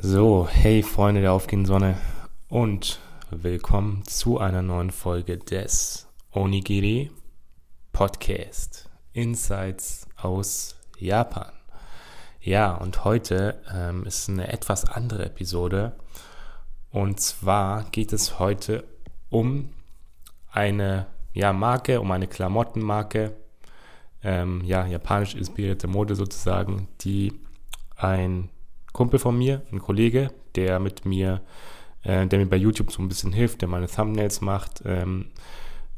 So, hey Freunde der aufgehenden Sonne und willkommen zu einer neuen Folge des Onigiri Podcast Insights aus Japan. Ja, und heute ähm, ist eine etwas andere Episode und zwar geht es heute um eine ja, Marke, um eine Klamottenmarke, ähm, ja, japanisch inspirierte Mode sozusagen, die ein Kumpel von mir, ein Kollege, der mit mir, äh, der mir bei YouTube so ein bisschen hilft, der meine Thumbnails macht ähm,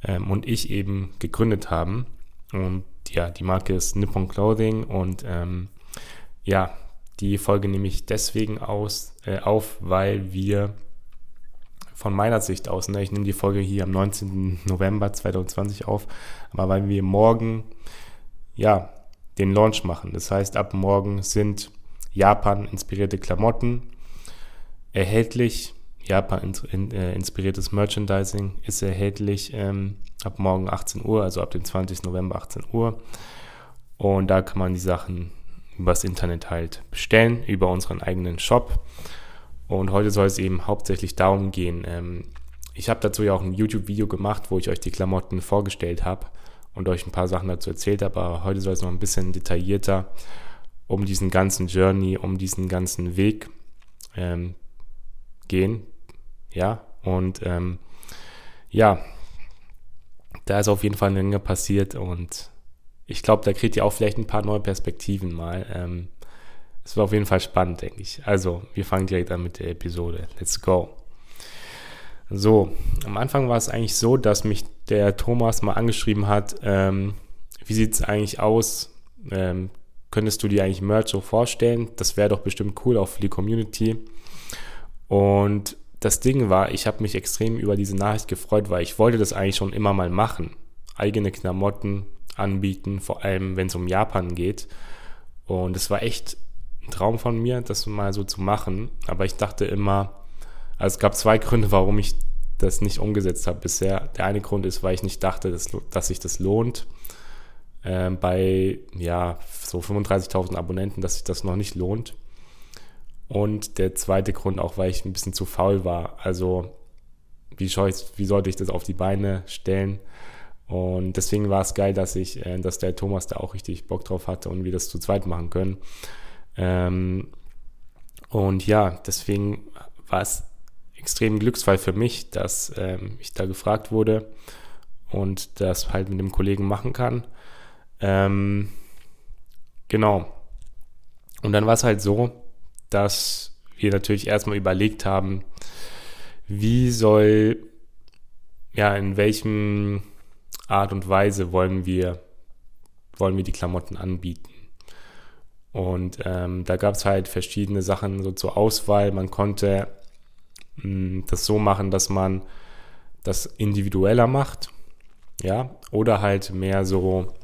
ähm, und ich eben gegründet haben. Und ja, die Marke ist Nippon Clothing und ähm, ja, die Folge nehme ich deswegen aus, äh, auf, weil wir von meiner Sicht aus, ne, ich nehme die Folge hier am 19. November 2020 auf, aber weil wir morgen ja den Launch machen. Das heißt, ab morgen sind Japan-inspirierte Klamotten erhältlich. Japan-inspiriertes äh, Merchandising ist erhältlich ähm, ab morgen 18 Uhr, also ab dem 20. November 18 Uhr. Und da kann man die Sachen übers Internet halt bestellen, über unseren eigenen Shop. Und heute soll es eben hauptsächlich darum gehen. Ähm, ich habe dazu ja auch ein YouTube-Video gemacht, wo ich euch die Klamotten vorgestellt habe und euch ein paar Sachen dazu erzählt habe. Aber heute soll es noch ein bisschen detaillierter um diesen ganzen Journey, um diesen ganzen Weg ähm, gehen. Ja, und ähm, ja, da ist auf jeden Fall eine Menge passiert und ich glaube, da kriegt ihr auch vielleicht ein paar neue Perspektiven mal. Ähm, es war auf jeden Fall spannend, denke ich. Also, wir fangen direkt an mit der Episode. Let's go. So, am Anfang war es eigentlich so, dass mich der Thomas mal angeschrieben hat, ähm, wie sieht es eigentlich aus? Ähm, könntest du dir eigentlich Merch so vorstellen? Das wäre doch bestimmt cool auch für die Community. Und das Ding war, ich habe mich extrem über diese Nachricht gefreut, weil ich wollte das eigentlich schon immer mal machen. Eigene Klamotten anbieten, vor allem wenn es um Japan geht. Und es war echt ein Traum von mir, das mal so zu machen. Aber ich dachte immer, also es gab zwei Gründe, warum ich das nicht umgesetzt habe bisher. Der eine Grund ist, weil ich nicht dachte, dass, dass sich das lohnt äh, bei ja, so 35.000 Abonnenten, dass sich das noch nicht lohnt. Und der zweite Grund auch, weil ich ein bisschen zu faul war. Also wie, ich, wie sollte ich das auf die Beine stellen? Und deswegen war es geil, dass ich, äh, dass der Thomas da auch richtig Bock drauf hatte und wir das zu zweit machen können. Ähm, und ja, deswegen war es extrem Glücksfall für mich, dass ähm, ich da gefragt wurde und das halt mit dem Kollegen machen kann. Ähm, genau. Und dann war es halt so, dass wir natürlich erstmal überlegt haben, wie soll, ja, in welchem Art und Weise wollen wir, wollen wir die Klamotten anbieten. Und ähm, da gab es halt verschiedene Sachen so zur Auswahl. Man konnte mh, hm, das so machen, dass man das individueller macht, ja, oder halt mehr so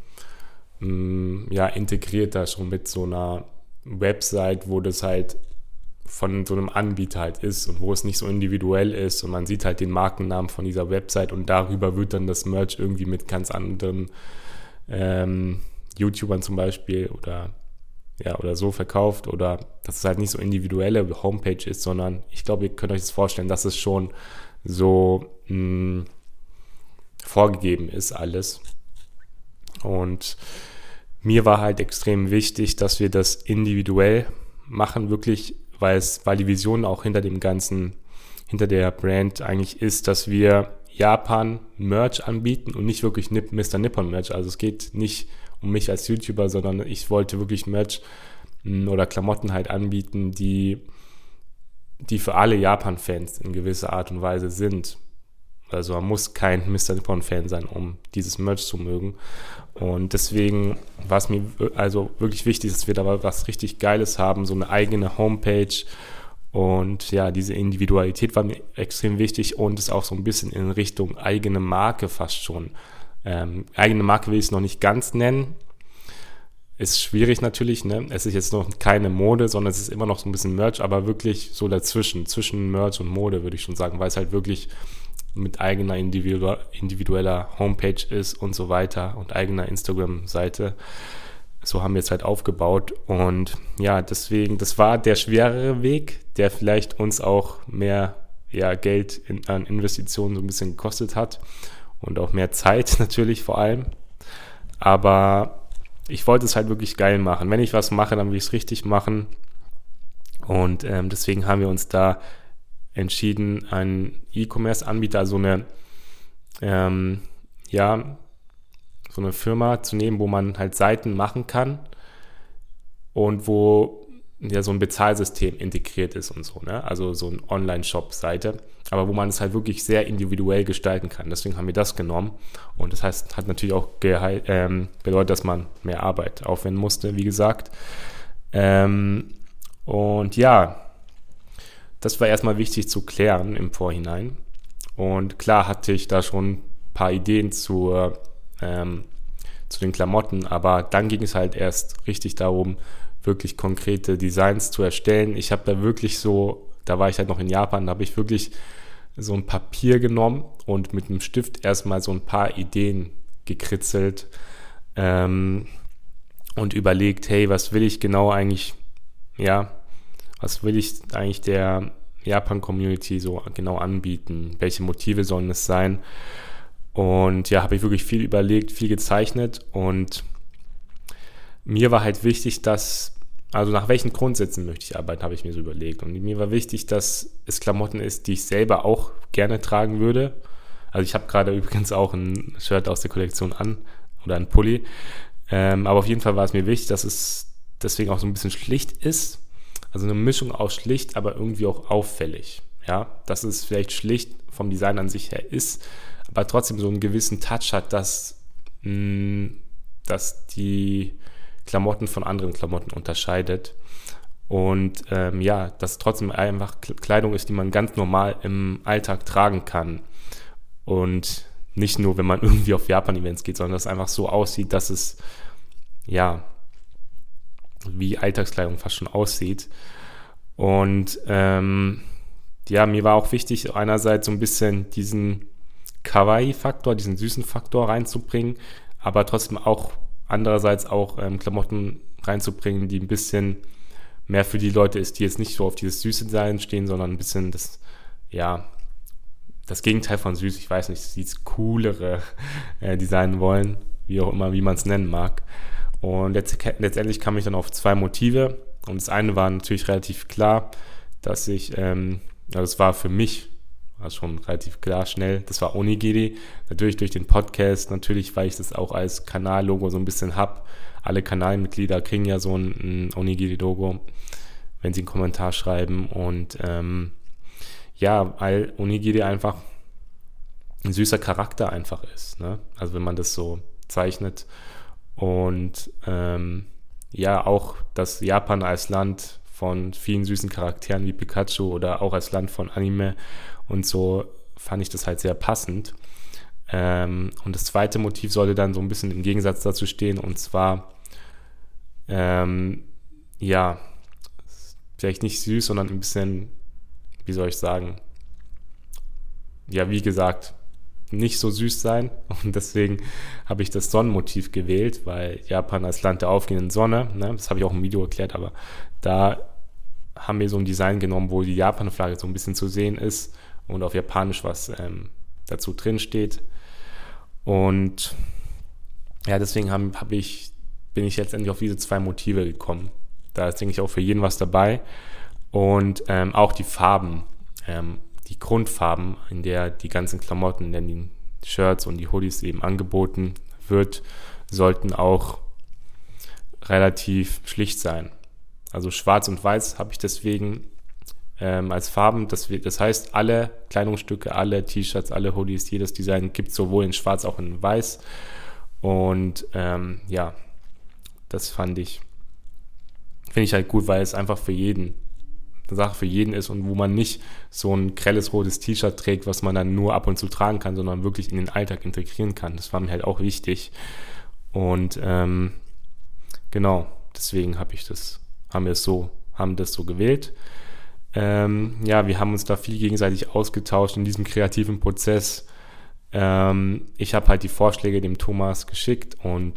mh, mm, ja, integriert da schon mit so einer Website, wo das halt von so einem Anbieter halt ist und wo es nicht so individuell ist und man sieht halt den Markennamen von dieser Website und darüber wird dann das Merch irgendwie mit ganz anderen ähm, YouTubern zum Beispiel oder ja oder so verkauft oder dass es halt nicht so individuelle Homepage ist, sondern ich glaube, ihr könnt euch das vorstellen, dass es schon so mh, mm, vorgegeben ist alles und mir war halt extrem wichtig, dass wir das individuell machen, wirklich, weil es, weil die Vision auch hinter dem ganzen, hinter der Brand eigentlich ist, dass wir Japan Merch anbieten und nicht wirklich Mr. Nippon Merch. Also es geht nicht um mich als YouTuber, sondern ich wollte wirklich Merch hm, oder Klamotten halt anbieten, die, die für alle Japan-Fans in gewisser Art und Weise sind. Also man muss kein Mr. Nippon-Fan sein, um dieses Merch zu mögen. Und deswegen war es mir also wirklich wichtig, dass wir da was richtig Geiles haben, so eine eigene Homepage. Und ja, diese Individualität war mir extrem wichtig und ist auch so ein bisschen in Richtung eigene Marke fast schon. Ähm, eigene Marke will ich es noch nicht ganz nennen. Ist schwierig natürlich, ne? Es ist jetzt noch keine Mode, sondern es ist immer noch so ein bisschen Merch, aber wirklich so dazwischen, zwischen Merch und Mode, würde ich schon sagen, weil es halt wirklich mit eigener individueller Homepage ist und so weiter und eigener Instagram-Seite. so haben wir es halt aufgebaut. Und ja, deswegen, das war der schwerere Weg, der vielleicht uns auch mehr ja, Geld in, an Investitionen so ein bisschen gekostet hat und auch mehr Zeit natürlich vor allem. Aber ich wollte es halt wirklich geil machen. Wenn ich was mache, dann will ich es richtig machen. Und ähm, deswegen haben wir uns da entschieden, einen E-Commerce-Anbieter, also eine, ähm, ja, so eine Firma zu nehmen, wo man halt Seiten machen kann und wo ja so ein Bezahlsystem integriert ist und so, ne? Also so eine Online-Shop-Seite, aber wo man es halt wirklich sehr individuell gestalten kann. Deswegen haben wir das genommen und das heißt, hat natürlich auch ähm, bedeutet, dass man mehr Arbeit aufwenden musste, wie gesagt. Ähm, und ja, das war erstmal wichtig zu klären im Vorhinein. Und klar hatte ich da schon ein paar Ideen zur, ähm, zu den Klamotten, aber dann ging es halt erst richtig darum, wirklich konkrete Designs zu erstellen. Ich habe da wirklich so, da war ich halt noch in Japan, da habe ich wirklich so ein Papier genommen und mit einem Stift erstmal so ein paar Ideen gekritzelt ähm, und überlegt, hey, was will ich genau eigentlich, ja, was will ich eigentlich der Japan-Community so genau anbieten? Welche Motive sollen es sein? Und ja, habe ich wirklich viel überlegt, viel gezeichnet und mir war halt wichtig, dass also nach welchen Grundsätzen möchte ich arbeiten, habe ich mir so überlegt. Und mir war wichtig, dass es Klamotten ist, die ich selber auch gerne tragen würde. Also ich habe gerade übrigens auch ein Shirt aus der Kollektion an oder ein Pulli. Ähm, aber auf jeden Fall war es mir wichtig, dass es deswegen auch so ein bisschen schlicht ist. Also eine Mischung aus schlicht, aber irgendwie auch auffällig. Ja, dass es vielleicht schlicht vom Design an sich her ist, aber trotzdem so einen gewissen Touch hat, dass, mh, mm, dass die Klamotten von anderen Klamotten unterscheidet. Und ähm, ja, dass trotzdem einfach Kleidung ist, die man ganz normal im Alltag tragen kann. Und nicht nur, wenn man irgendwie auf Japan-Events geht, sondern dass es einfach so aussieht, dass es ja wie Alltagskleidung fast schon aussieht. Und ähm, ja, mir war auch wichtig, einerseits so ein bisschen diesen Kawaii-Faktor, diesen süßen Faktor reinzubringen, aber trotzdem auch andererseits auch ähm, Klamotten reinzubringen, die ein bisschen mehr für die Leute ist, die jetzt nicht so auf dieses süße Sein stehen, sondern ein bisschen das, ja, das Gegenteil von süß, ich weiß nicht, dieses coolere äh, Design wollen, wie auch immer, wie man es nennen mag. Und letzt, letztendlich kam ich dann auf zwei Motive. Und das eine war natürlich relativ klar, dass ich, ähm, ja, das war für mich war schon relativ klar schnell. Das war Onigiri. Natürlich durch den Podcast, natürlich, weil ich das auch als Kanallogo so ein bisschen hab. Alle Kanalmitglieder kriegen ja so ein, ein Onigiri-Logo, wenn sie einen Kommentar schreiben. Und ähm, ja, weil Onigiri einfach ein süßer Charakter einfach ist. Ne? Also wenn man das so zeichnet. Und ähm, ja, auch, dass Japan als Land von vielen süßen Charakteren wie Pikachu oder auch als Land von Anime und so fand ich das halt sehr passend. Ähm, und das zweite Motiv sollte dann so ein bisschen im Gegensatz dazu stehen, und zwar, ähm, ja, vielleicht nicht süß, sondern ein bisschen, wie soll ich sagen, ja, wie gesagt, nicht so süß sein. Und deswegen habe ich das Sonnenmotiv gewählt, weil Japan als Land der aufgehenden Sonne, ne, das habe ich auch im Video erklärt, aber da haben wir so ein Design genommen, wo die Japan-Flagge so ein bisschen zu sehen ist und auf Japanisch was ähm, dazu drin steht. Und ja, deswegen hab, hab ich, bin ich letztendlich auf diese zwei Motive gekommen. Da ist, denke ich, auch für jeden was dabei. Und ähm, auch die Farben, ähm, die Grundfarben, in der die ganzen Klamotten, denn die Shirts und die Hoodies eben angeboten wird, sollten auch relativ schlicht sein. Also schwarz und weiß habe ich deswegen ähm, als Farben. Das, das heißt, alle Kleidungsstücke, alle T-Shirts, alle Hoodies, jedes Design gibt es sowohl in schwarz auch in weiß. Und ähm, ja, das fand ich, finde ich halt gut, weil es einfach für jeden Sache für jeden ist und wo man nicht so ein grelles rotes T-Shirt trägt, was man dann nur ab und zu tragen kann, sondern wirklich in den Alltag integrieren kann. Das war mir halt auch wichtig. Und ähm, genau, deswegen habe ich das, haben wir es so, haben das so gewählt. Ähm, ja, wir haben uns da viel gegenseitig ausgetauscht in diesem kreativen Prozess. Ähm, ich habe halt die Vorschläge dem Thomas geschickt und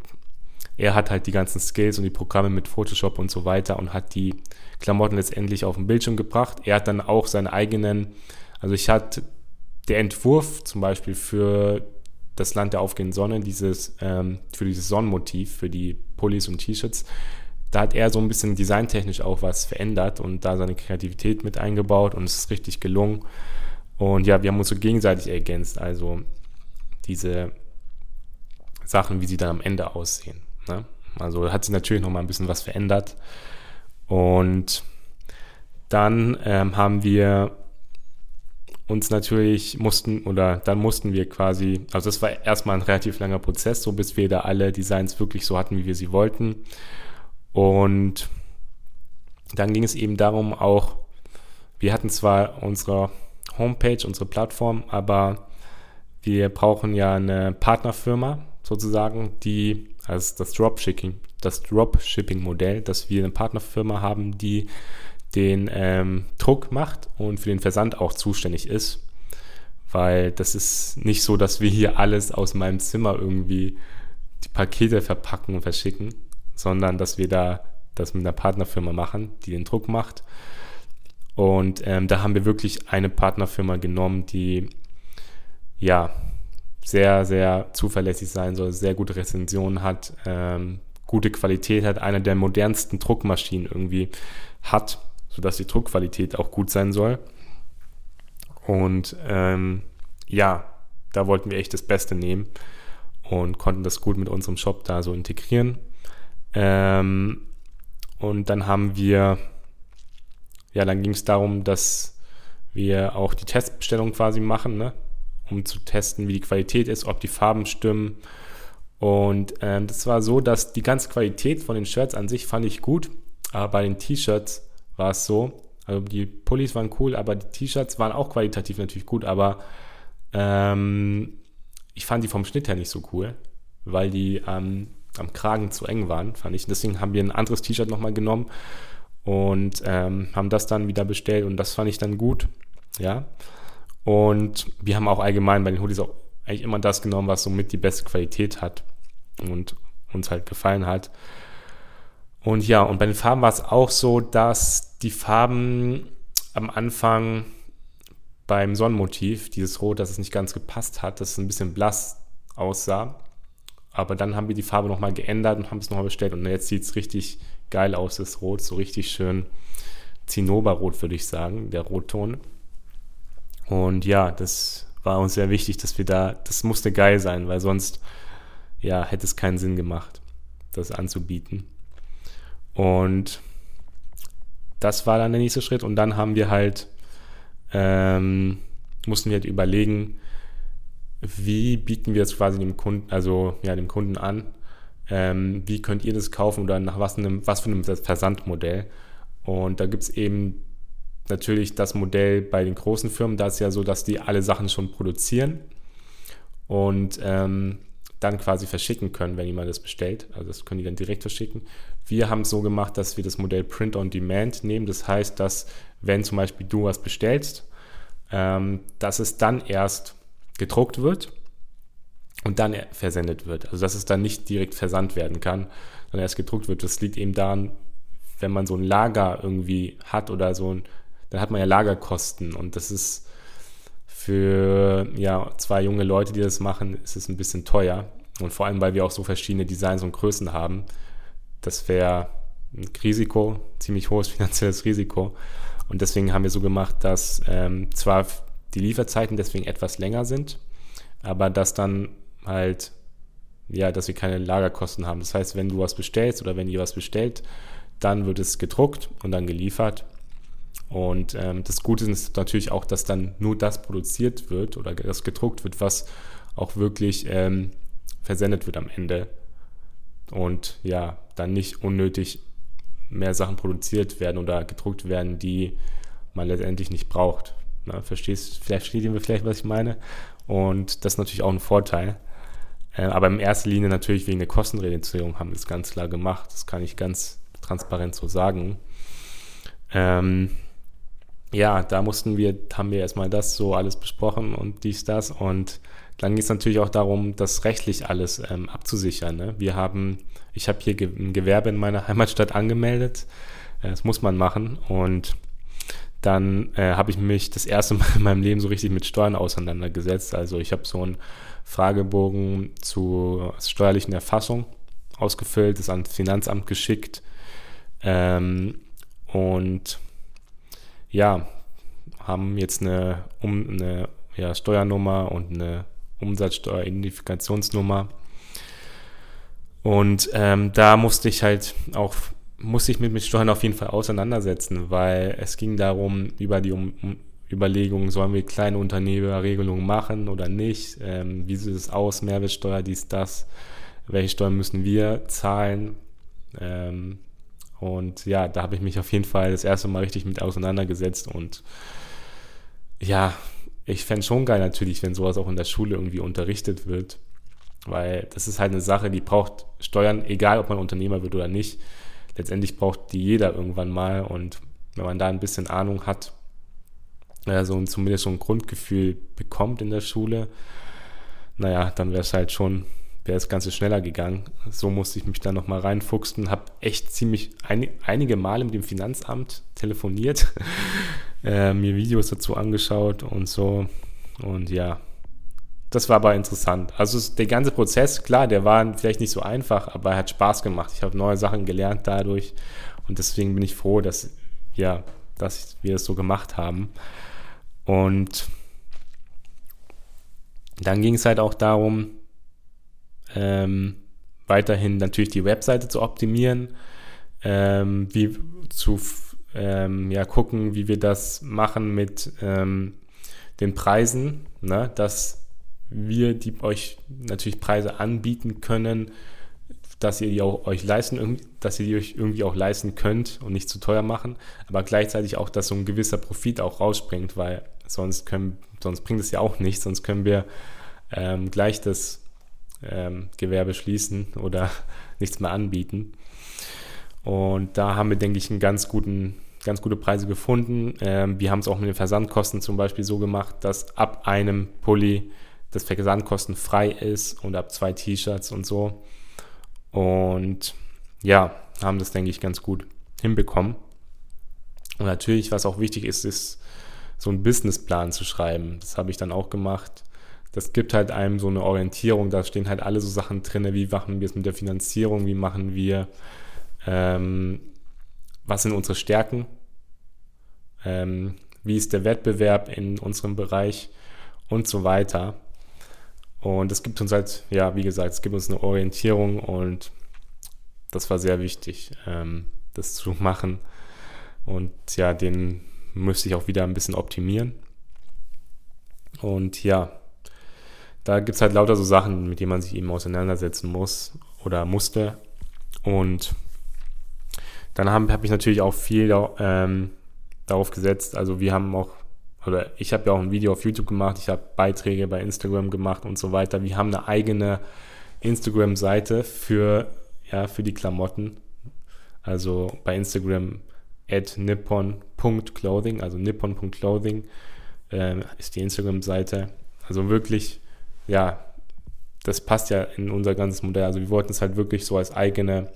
er hat halt die ganzen Skills und die Programme mit Photoshop und so weiter und hat die Klamotten letztendlich auf den Bildschirm gebracht. Er hat dann auch seine eigenen, also ich hatte der Entwurf zum Beispiel für das Land der aufgehenden Sonne, dieses, ähm, für dieses Sonnenmotiv, für die Pullis und T-Shirts, da hat er so ein bisschen designtechnisch auch was verändert und da seine Kreativität mit eingebaut und es ist richtig gelungen. Und ja, wir haben uns so gegenseitig ergänzt, also diese Sachen, wie sie dann am Ende aussehen. Ne? Also hat sich natürlich noch mal ein bisschen was verändert. Und dann ähm, haben wir uns natürlich mussten oder dann mussten wir quasi, also das war erstmal ein relativ langer Prozess, so bis wir da alle Designs wirklich so hatten, wie wir sie wollten. Und dann ging es eben darum auch, wir hatten zwar unsere Homepage, unsere Plattform, aber wir brauchen ja eine Partnerfirma sozusagen, die als das Dropshipping, das Dropshipping-Modell, dass wir eine Partnerfirma haben, die den ähm, Druck macht und für den Versand auch zuständig ist. Weil das ist nicht so, dass wir hier alles aus meinem Zimmer irgendwie die Pakete verpacken und verschicken, sondern dass wir da das mit einer Partnerfirma machen, die den Druck macht. Und ähm, da haben wir wirklich eine Partnerfirma genommen, die ja sehr, sehr zuverlässig sein soll, sehr gute Rezensionen hat, ähm, gute Qualität hat, eine der modernsten Druckmaschinen irgendwie hat sodass die Druckqualität auch gut sein soll. Und ähm, ja, da wollten wir echt das Beste nehmen und konnten das gut mit unserem Shop da so integrieren. Ähm, und dann haben wir, ja, dann ging es darum, dass wir auch die Testbestellung quasi machen, ne? Um zu testen, wie die Qualität ist, ob die Farben stimmen. Und ähm, das war so, dass die ganze Qualität von den Shirts an sich fand ich gut, aber bei den T-Shirts war es so. Also die Pullis waren cool, aber die T-Shirts waren auch qualitativ natürlich gut, aber ähm, ich fand die vom Schnitt her nicht so cool, weil die ähm, am Kragen zu eng waren, fand ich. deswegen haben wir ein anderes T-Shirt nochmal genommen und ähm, haben das dann wieder bestellt und das fand ich dann gut, ja. Und wir haben auch allgemein bei den Hoodies auch eigentlich immer das genommen, was somit die beste Qualität hat und uns halt gefallen hat. Und ja, und bei den Farben war es auch so, dass die Farben am Anfang beim Sonnenmotiv, dieses Rot, dass es nicht ganz gepasst hat, dass es ein bisschen blass aussah. Aber dann haben wir die Farbe nochmal geändert und haben es nochmal bestellt. Und jetzt sieht es richtig geil aus, das Rot. So richtig schön Zinnoberrot, würde ich sagen, der Rotton. Und ja, das war uns sehr wichtig, dass wir da, das musste geil sein, weil sonst, ja, hätte es keinen Sinn gemacht, das anzubieten. Und das war dann der nächste Schritt. Und dann haben wir halt, ähm, mussten wir halt überlegen, wie bieten wir es quasi dem Kunden, also ja, dem Kunden an? Ähm, wie könnt ihr das kaufen oder nach was, einem, was für einem Versandmodell? Und da gibt es eben natürlich das Modell bei den großen Firmen, da ist ja so, dass die alle Sachen schon produzieren. Und ähm, dann quasi verschicken können, wenn jemand das bestellt. Also das können die dann direkt verschicken. Wir haben es so gemacht, dass wir das Modell Print on Demand nehmen. Das heißt, dass wenn zum Beispiel du was bestellst, ähm, dass es dann erst gedruckt wird und dann versendet wird. Also dass es dann nicht direkt versandt werden kann, sondern erst gedruckt wird. Das liegt eben daran, wenn man so ein Lager irgendwie hat oder so ein, dann hat man ja Lagerkosten und das ist für ja, zwei junge Leute, die das machen, ist es ein bisschen teuer. Und vor allem, weil wir auch so verschiedene Designs und Größen haben. Das wäre ein Risiko, ziemlich hohes finanzielles Risiko. Und deswegen haben wir so gemacht, dass ähm, zwar die Lieferzeiten deswegen etwas länger sind, aber dass dann halt, ja, dass wir keine Lagerkosten haben. Das heißt, wenn du was bestellst oder wenn ihr was bestellt, dann wird es gedruckt und dann geliefert. Und ähm, das Gute ist natürlich auch, dass dann nur das produziert wird oder das gedruckt wird, was auch wirklich ähm, versendet wird am Ende. Und ja, dann nicht unnötig mehr Sachen produziert werden oder gedruckt werden, die man letztendlich nicht braucht. Na, verstehst, vielleicht versteht ihr vielleicht, was ich meine. Und das ist natürlich auch ein Vorteil. Äh, aber in erster Linie natürlich wegen der Kostenreduzierung haben wir es ganz klar gemacht. Das kann ich ganz transparent so sagen. Ähm, ja, da mussten wir, haben wir erstmal das so alles besprochen und dies, das und dann geht es natürlich auch darum, das rechtlich alles ähm, abzusichern. Ne? Wir haben, ich habe hier ein Gewerbe in meiner Heimatstadt angemeldet. Äh, das muss man machen. Und dann äh, habe ich mich das erste Mal in meinem Leben so richtig mit Steuern auseinandergesetzt. Also ich habe so einen Fragebogen zur steuerlichen Erfassung ausgefüllt, das ans Finanzamt geschickt. Ähm, und ja, haben jetzt eine, um, eine ja, Steuernummer und eine Umsatzsteueridentifikationsnummer. Und ähm, da musste ich halt auch, musste ich mit, mit Steuern auf jeden Fall auseinandersetzen, weil es ging darum, über die um, Überlegungen, sollen wir kleine Unternehmerregelungen machen oder nicht? Ähm, wie sieht es aus? Mehrwertsteuer, dies, das. Welche Steuern müssen wir zahlen? Ähm, und ja, da habe ich mich auf jeden Fall das erste Mal richtig mit auseinandergesetzt. Und ja, ich fände schon geil natürlich, wenn sowas auch in der Schule irgendwie unterrichtet wird, weil das ist halt eine Sache, die braucht Steuern, egal ob man Unternehmer wird oder nicht. Letztendlich braucht die jeder irgendwann mal. Und wenn man da ein bisschen Ahnung hat, also zumindest so ein Grundgefühl bekommt in der Schule, naja, dann wäre es halt schon, wäre das Ganze schneller gegangen. So musste ich mich da nochmal reinfuchsen, habe echt ziemlich ein, einige Male mit dem Finanzamt telefoniert äh, mir Videos dazu angeschaut und so. Und ja, das war aber interessant. Also der ganze Prozess, klar, der war vielleicht nicht so einfach, aber er hat Spaß gemacht. Ich habe neue Sachen gelernt dadurch und deswegen bin ich froh, dass, ja, dass wir das so gemacht haben. Und dann ging es halt auch darum, ähm, weiterhin natürlich die Webseite zu optimieren, ähm, wie zu ähm, ja, gucken, wie wir das machen mit ähm, den Preisen, ne? dass wir die euch natürlich Preise anbieten können, dass ihr die auch euch leisten, dass ihr die euch irgendwie auch leisten könnt und nicht zu teuer machen, aber gleichzeitig auch, dass so ein gewisser Profit auch rausspringt, weil sonst können, sonst bringt es ja auch nichts, sonst können wir ähm, gleich das ähm, Gewerbe schließen oder nichts mehr anbieten. Und da haben wir, denke ich, einen ganz guten, ganz gute Preise gefunden. Ähm, wir haben es auch mit den Versandkosten zum Beispiel so gemacht, dass ab einem Pulli das Versandkosten frei ist und ab zwei T-Shirts und so. Und ja, haben das, denke ich, ganz gut hinbekommen. Und natürlich, was auch wichtig ist, ist so einen Businessplan zu schreiben. Das habe ich dann auch gemacht. Das gibt halt einem so eine Orientierung. Da stehen halt alle so Sachen drin, wie machen wir es mit der Finanzierung, wie machen wir ähm, was sind unsere Stärken? Ähm, wie ist der Wettbewerb in unserem Bereich? Und so weiter. Und es gibt uns halt, ja, wie gesagt, es gibt uns eine Orientierung und das war sehr wichtig, ähm, das zu machen. Und ja, den müsste ich auch wieder ein bisschen optimieren. Und ja, da gibt es halt lauter so Sachen, mit denen man sich eben auseinandersetzen muss oder musste. Und dann habe hab ich natürlich auch viel ähm, darauf gesetzt. Also wir haben auch, oder ich habe ja auch ein Video auf YouTube gemacht, ich habe Beiträge bei Instagram gemacht und so weiter. Wir haben eine eigene Instagram-Seite für, ja, für die Klamotten. Also bei Instagram at nippon.clothing, also nippon.clothing äh, ist die Instagram-Seite. Also wirklich, ja, das passt ja in unser ganzes Modell. Also wir wollten es halt wirklich so als eigene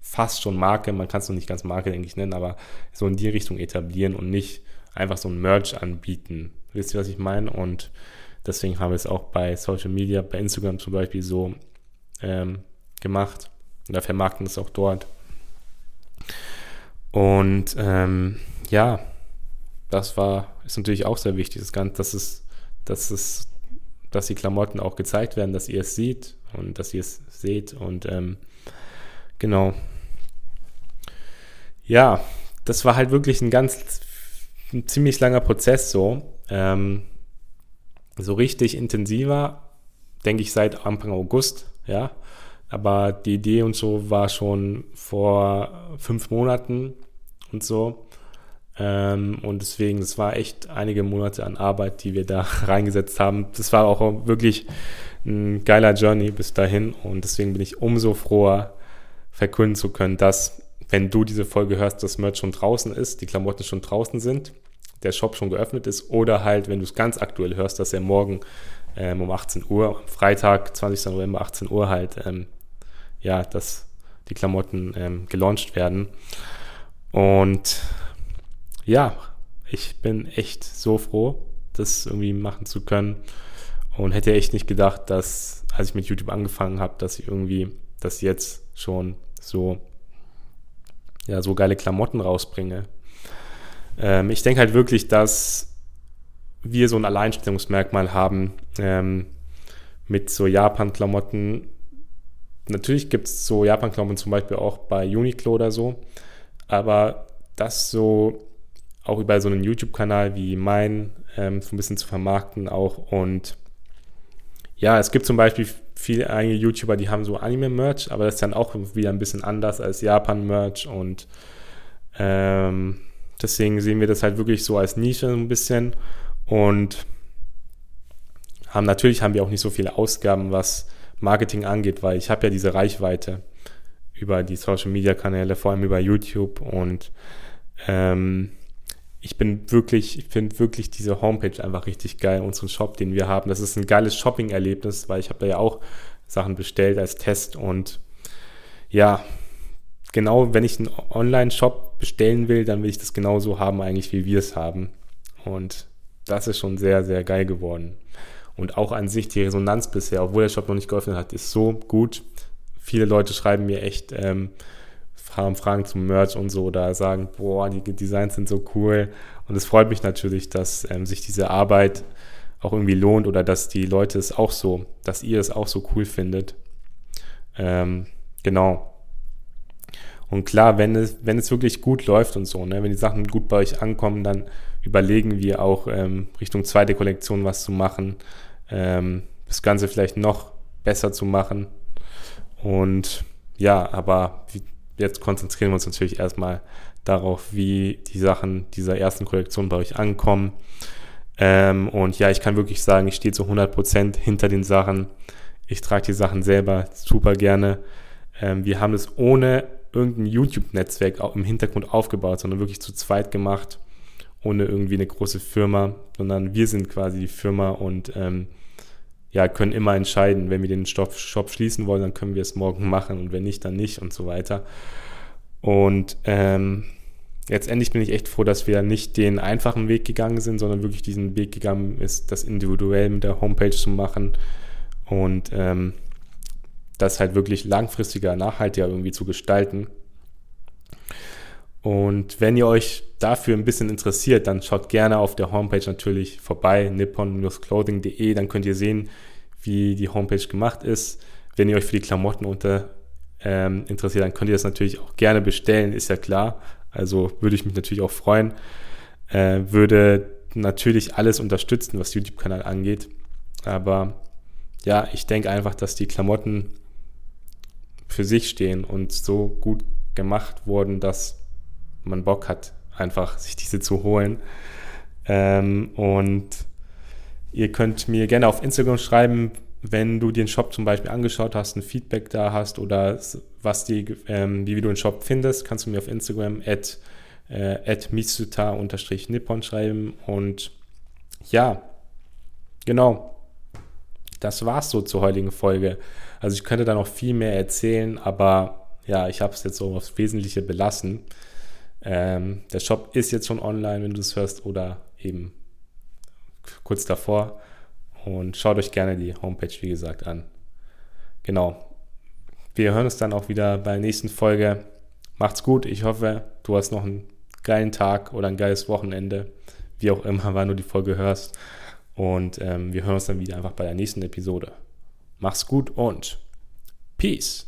fast schon Marke, man kann es noch nicht ganz Marke, denke ich, nennen, aber so in die Richtung etablieren und nicht einfach so ein Merch anbieten. Wisst ihr, was ich meine? Und deswegen haben wir es auch bei Social Media, bei Instagram zum Beispiel so ähm, gemacht. Und da vermarkten es auch dort. Und ähm, ja, das war, ist natürlich auch sehr wichtig, das Ganze, dass es, dass es, dass die Klamotten auch gezeigt werden, dass ihr es seht und dass ihr es seht und ähm, Genau. Ja, das war halt wirklich ein ganz, ein ziemlich langer Prozess so. Ähm, so richtig intensiver, denke ich, seit Anfang August, ja. Aber die Idee und so war schon vor fünf Monaten und so. Ähm, und deswegen, es war echt einige Monate an Arbeit, die wir da reingesetzt haben. Das war auch wirklich ein geiler Journey bis dahin. Und deswegen bin ich umso froher, verkünden zu können, dass, wenn du diese Folge hörst, das Merch schon draußen ist, die Klamotten schon draußen sind, der Shop schon geöffnet ist oder halt, wenn du es ganz aktuell hörst, dass er morgen ähm, um 18 Uhr, Freitag, 20. November, 18 Uhr halt, ähm, ja, dass die Klamotten ähm, gelauncht werden. Und ja, ich bin echt so froh, das irgendwie machen zu können und hätte echt nicht gedacht, dass, als ich mit YouTube angefangen habe, dass ich irgendwie das jetzt schon so, ja, so geile Klamotten rausbringe. Ähm, ich denke halt wirklich, dass wir so ein Alleinstellungsmerkmal haben ähm, mit so Japan-Klamotten. Natürlich gibt es so Japan-Klamotten zum Beispiel auch bei Uniqlo oder so, aber das so auch über so einen YouTube-Kanal wie mein ähm, so ein bisschen zu vermarkten auch. Und ja, es gibt zum Beispiel viele einige YouTuber, die haben so Anime-Merch, aber das ist dann auch wieder ein bisschen anders als Japan-Merch. Und ähm, deswegen sehen wir das halt wirklich so als Nische ein bisschen. Und haben natürlich haben wir auch nicht so viele Ausgaben, was Marketing angeht, weil ich habe ja diese Reichweite über die Social Media Kanäle, vor allem über YouTube. Und ähm, ich bin wirklich, ich finde wirklich diese Homepage einfach richtig geil, unseren Shop, den wir haben. Das ist ein geiles Shopping-Erlebnis, weil ich habe da ja auch Sachen bestellt als Test und ja, genau, wenn ich einen Online-Shop bestellen will, dann will ich das genauso haben eigentlich, wie wir es haben. Und das ist schon sehr, sehr geil geworden. Und auch an sich die Resonanz bisher, obwohl der Shop noch nicht geöffnet hat, ist so gut. Viele Leute schreiben mir echt, ähm, haben Fragen zum Merch und so oder sagen, boah, die Designs sind so cool. Und es freut mich natürlich, dass ähm, sich diese Arbeit auch irgendwie lohnt oder dass die Leute es auch so, dass ihr es auch so cool findet. Ähm, genau. Und klar, wenn es, wenn es wirklich gut läuft und so, ne, wenn die Sachen gut bei euch ankommen, dann überlegen wir auch ähm, Richtung zweite Kollektion was zu machen, ähm, das Ganze vielleicht noch besser zu machen. Und ja, aber wie, jetzt konzentrieren wir uns natürlich erstmal darauf, wie die Sachen dieser ersten Kollektion bei euch ankommen. Ähm, und ja, ich kann wirklich sagen, ich stehe zu 100% hinter den Sachen. Ich trage die Sachen selber super gerne. Ähm, wir haben es ohne irgendein YouTube-Netzwerk im Hintergrund aufgebaut, sondern wirklich zu zweit gemacht, ohne irgendwie eine große Firma, sondern wir sind quasi die Firma und ähm, ja, können immer entscheiden, wenn wir den Shop, Shop schließen wollen, dann können wir es morgen machen und wenn nicht, dann nicht und so weiter. Und ähm, letztendlich bin ich echt froh, dass wir nicht den einfachen Weg gegangen sind, sondern wirklich diesen Weg gegangen ist, das individuell mit der Homepage zu machen und ähm, das halt wirklich langfristiger, nachhaltiger irgendwie zu gestalten. Und wenn ihr euch dafür ein bisschen interessiert, dann schaut gerne auf der Homepage natürlich vorbei, nippon-clothing.de, dann könnt ihr sehen, wie die Homepage gemacht ist. Wenn ihr euch für die Klamotten unter ähm, interessiert, dann könnt ihr das natürlich auch gerne bestellen, ist ja klar. Also würde ich mich natürlich auch freuen. Äh, würde natürlich alles unterstützen, was YouTube-Kanal angeht. Aber ja, ich denke einfach, dass die Klamotten für sich stehen und so gut gemacht wurden, dass man Bock hat, einfach sich diese zu holen. Ähm, und ihr könnt mir gerne auf Instagram schreiben, wenn du den Shop zum Beispiel angeschaut hast, ein Feedback da hast oder was die, ähm, wie du den Shop findest, kannst du mir auf Instagram at, äh, at misuta-nippon schreiben. Und ja, genau, das war's so zur heutigen Folge. Also ich könnte da noch viel mehr erzählen, aber ja, ich habe es jetzt so aufs Wesentliche belassen. Ähm, der Shop ist jetzt schon online, wenn du es hörst, oder eben kurz davor. Und schaut euch gerne die Homepage, wie gesagt, an. Genau. Wir hören uns dann auch wieder bei der nächsten Folge. Macht's gut. Ich hoffe, du hast noch einen geilen Tag oder ein geiles Wochenende. Wie auch immer, wann du die Folge hörst. Und ähm, wir hören uns dann wieder einfach bei der nächsten Episode. Mach's gut und Peace.